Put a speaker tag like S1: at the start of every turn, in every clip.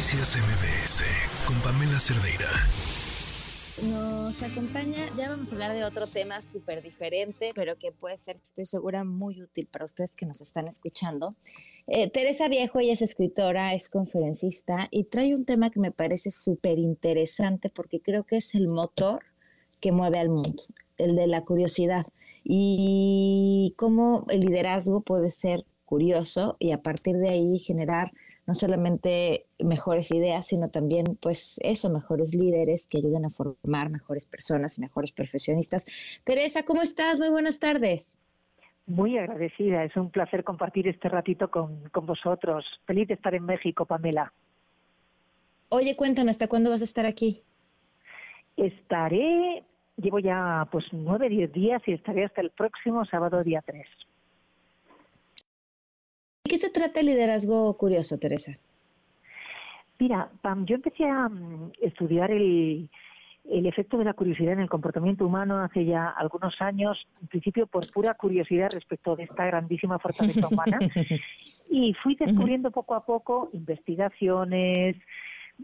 S1: Noticias MBS con Pamela Cerdeira.
S2: Nos acompaña, ya vamos a hablar de otro tema súper diferente, pero que puede ser, estoy segura, muy útil para ustedes que nos están escuchando. Eh, Teresa Viejo, ella es escritora, es conferencista y trae un tema que me parece súper interesante porque creo que es el motor que mueve al mundo, el de la curiosidad y cómo el liderazgo puede ser curioso y a partir de ahí generar no solamente mejores ideas, sino también pues eso, mejores líderes que ayuden a formar mejores personas y mejores profesionistas. Teresa, ¿cómo estás? Muy buenas tardes.
S3: Muy agradecida, es un placer compartir este ratito con, con vosotros. Feliz de estar en México, Pamela.
S2: Oye, cuéntame, ¿hasta cuándo vas a estar aquí?
S3: Estaré, llevo ya pues nueve, diez días y estaré hasta el próximo sábado día tres
S2: se trata el liderazgo curioso, Teresa?
S3: Mira, Pam, yo empecé a mm, estudiar el, el efecto de la curiosidad en el comportamiento humano hace ya algunos años, en principio por pura curiosidad respecto de esta grandísima fortaleza humana, y fui descubriendo poco a poco investigaciones,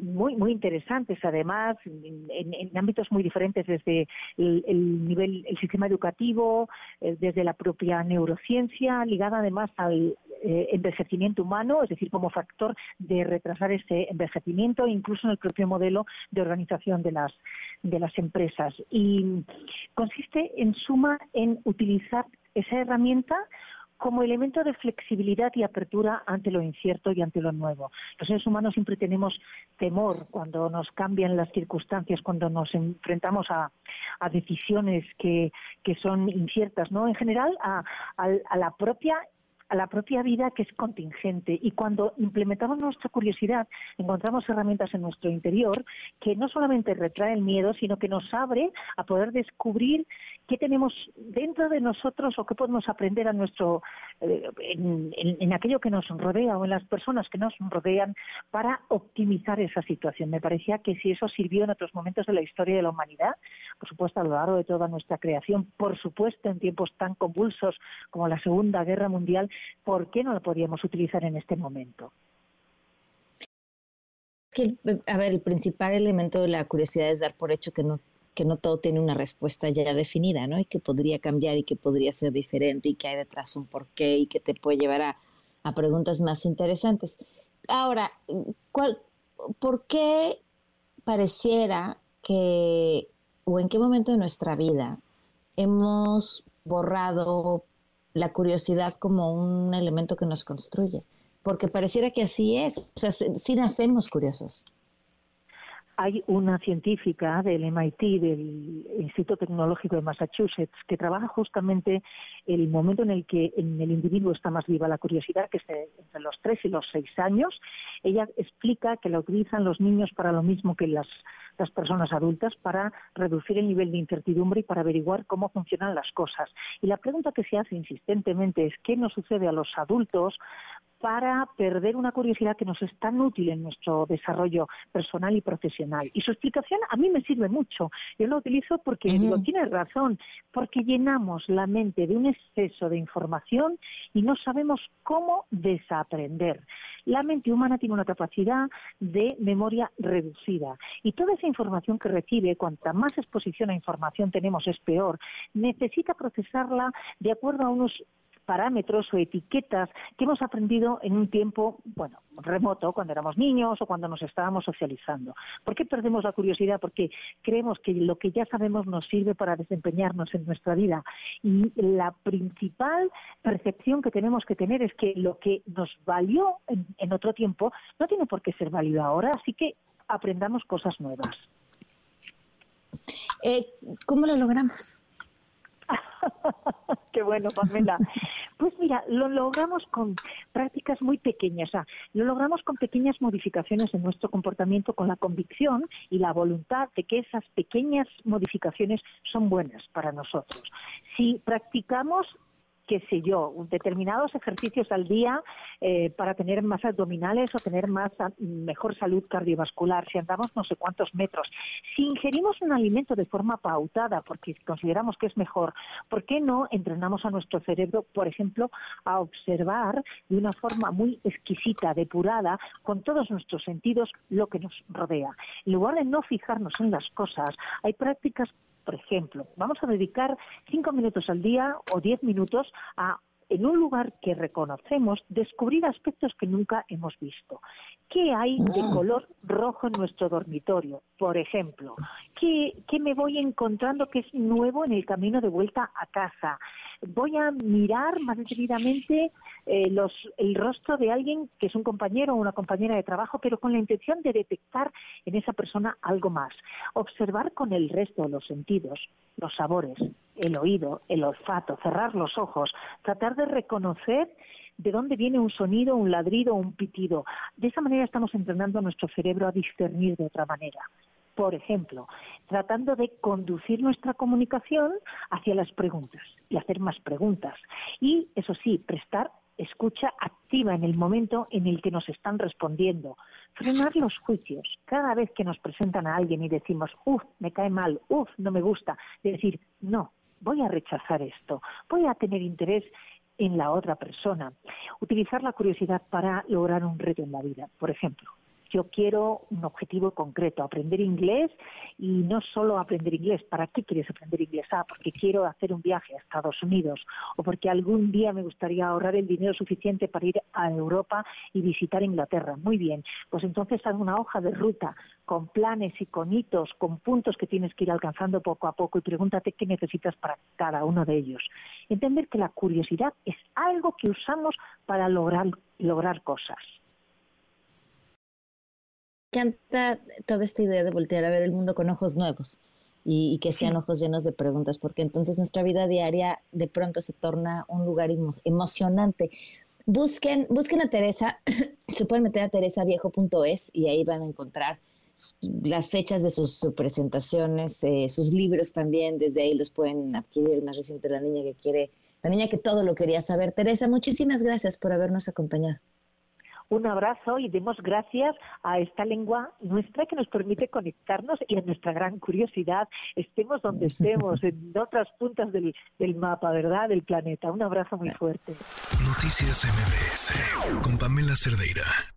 S3: muy muy interesantes además en, ámbitos muy diferentes desde el, nivel el sistema educativo eh, desde la propia neurociencia ligada además al eh, envejecimiento humano es decir como factor de retrasar ese envejecimiento incluso en el propio modelo de organización de las de las empresas y consiste en suma en utilizar esa herramienta como elemento de flexibilidad y apertura ante lo incierto y ante lo nuevo. Los seres humanos siempre tenemos temor cuando nos cambian las circunstancias, cuando nos enfrentamos a, decisiones que, son inciertas, ¿no? En general, a, a la propia a la propia vida que es contingente. Y cuando implementamos nuestra curiosidad, encontramos herramientas en nuestro interior que no solamente retrae el miedo, sino que nos abre a poder descubrir qué tenemos dentro de nosotros o qué podemos aprender a nuestro, eh, en, aquello que nos rodea o en las personas que nos rodean para optimizar esa situación. Me parecía que si eso sirvió en otros momentos de la historia de la humanidad, por supuesto a lo largo de toda nuestra creación, por supuesto en tiempos tan convulsos como la Segunda Guerra Mundial, ¿por qué no lo podríamos utilizar en este momento?
S2: a ver, el principal elemento de la curiosidad es dar por hecho que no que no todo tiene una respuesta ya definida, ¿no? Y que podría cambiar y que podría ser diferente y que hay detrás un porqué y que te puede llevar a, a preguntas más interesantes. Ahora, ¿cuál, ¿por qué pareciera que, o en qué momento de nuestra vida hemos borrado la curiosidad como un elemento que nos construye, porque pareciera que así es, o sea, sí nacemos curiosos.
S3: Hay una científica del MIT, del Instituto Tecnológico de Massachusetts, que trabaja justamente el momento en el que en el individuo está más viva la curiosidad, que es entre los 3 y los 6 años. Ella explica que la utilizan los niños para lo mismo que las, las personas adultas, para reducir el nivel de incertidumbre y para averiguar cómo funcionan las cosas. Y la pregunta que se hace insistentemente es qué nos sucede a los adultos para perder una curiosidad que nos es tan útil en nuestro desarrollo personal y profesional. Y su explicación a mí me sirve mucho. Yo lo utilizo porque digo, tiene razón, porque llenamos la mente de un exceso de información y no sabemos cómo desaprender. La mente humana tiene una capacidad de memoria reducida y toda esa información que recibe, cuanta más exposición a información tenemos es peor, necesita procesarla de acuerdo a unos parámetros o etiquetas que hemos aprendido en un tiempo, bueno, remoto, cuando éramos niños o cuando nos estábamos socializando. ¿Por qué perdemos la curiosidad? Porque creemos que lo que ya sabemos nos sirve para desempeñarnos en nuestra vida. Y la principal percepción que tenemos que tener es que lo que nos valió en, otro tiempo no tiene por qué ser válido ahora, así que aprendamos cosas nuevas.
S2: Eh, ¿Cómo lo logramos?
S3: Qué bueno, Pamela. Pues mira, lo logramos con prácticas muy pequeñas, o sea, lo logramos con pequeñas modificaciones en nuestro comportamiento, con la convicción y la voluntad de que esas pequeñas modificaciones son buenas para nosotros. Si practicamos qué sé yo, determinados ejercicios al día eh, para tener más abdominales o tener más ah, mejor salud cardiovascular, si andamos no sé cuántos metros. Si ingerimos un alimento de forma pautada porque consideramos que es mejor, ¿por qué no entrenamos a nuestro cerebro, por ejemplo, a observar de una forma muy exquisita, depurada, con todos nuestros sentidos, lo que nos rodea? En lugar de no fijarnos en las cosas, hay prácticas por ejemplo, vamos a dedicar cinco minutos al día o diez minutos a en un lugar que reconocemos, descubrir aspectos que nunca hemos visto. ¿Qué hay de ah. color rojo en nuestro dormitorio? Por ejemplo, ¿qué, me voy encontrando que es nuevo en el camino de vuelta a casa? Voy a mirar más detenidamente eh, los, el rostro de alguien que es un compañero o una compañera de trabajo, pero con la intención de detectar en esa persona algo más. Observar con el resto de los sentidos, los sabores, el oído, el olfato, cerrar los ojos, tratar de reconocer de dónde viene un sonido, un ladrido un pitido. De esa manera estamos entrenando a nuestro cerebro a discernir de otra manera. Por ejemplo, tratando de conducir nuestra comunicación hacia las preguntas y hacer más preguntas. Y, eso sí, prestar escucha activa en el momento en el que nos están respondiendo. Frenar los juicios. Cada vez que nos presentan a alguien y decimos, uff, me cae mal, uff, no me gusta, decir, no, voy a rechazar esto, voy a tener interés en la otra persona. Utilizar la curiosidad para lograr un reto en la vida. Por ejemplo, yo quiero un objetivo concreto, aprender inglés y no solo aprender inglés. ¿Para qué quieres aprender inglés? Ah, porque quiero hacer un viaje a Estados Unidos o porque algún día me gustaría ahorrar el dinero suficiente para ir a Europa y visitar Inglaterra. Muy bien, pues entonces haz una hoja de ruta con planes y con hitos, con puntos que tienes que ir alcanzando poco a poco y pregúntate qué necesitas para cada uno de ellos. Entender que la curiosidad es algo que usamos para lograr, lograr cosas
S2: encanta toda esta idea de voltear a ver el mundo con ojos nuevos y, que sean ojos llenos de preguntas, porque entonces nuestra vida diaria de pronto se torna un lugar emocionante. Busquen, busquen a Teresa, se pueden meter a teresaviejo.es y ahí van a encontrar las fechas de sus, presentaciones, eh, sus libros también, desde ahí los pueden adquirir. El más reciente, La niña que quiere, la niña que todo lo quería saber. Teresa, muchísimas gracias por habernos acompañado
S3: un abrazo y demos gracias a esta lengua nuestra que nos permite conectarnos y a nuestra gran curiosidad, estemos donde estemos, en otras puntas del, del mapa, ¿verdad? Del planeta. Un abrazo muy fuerte.
S1: Noticias MBS con Pamela Cerdeira.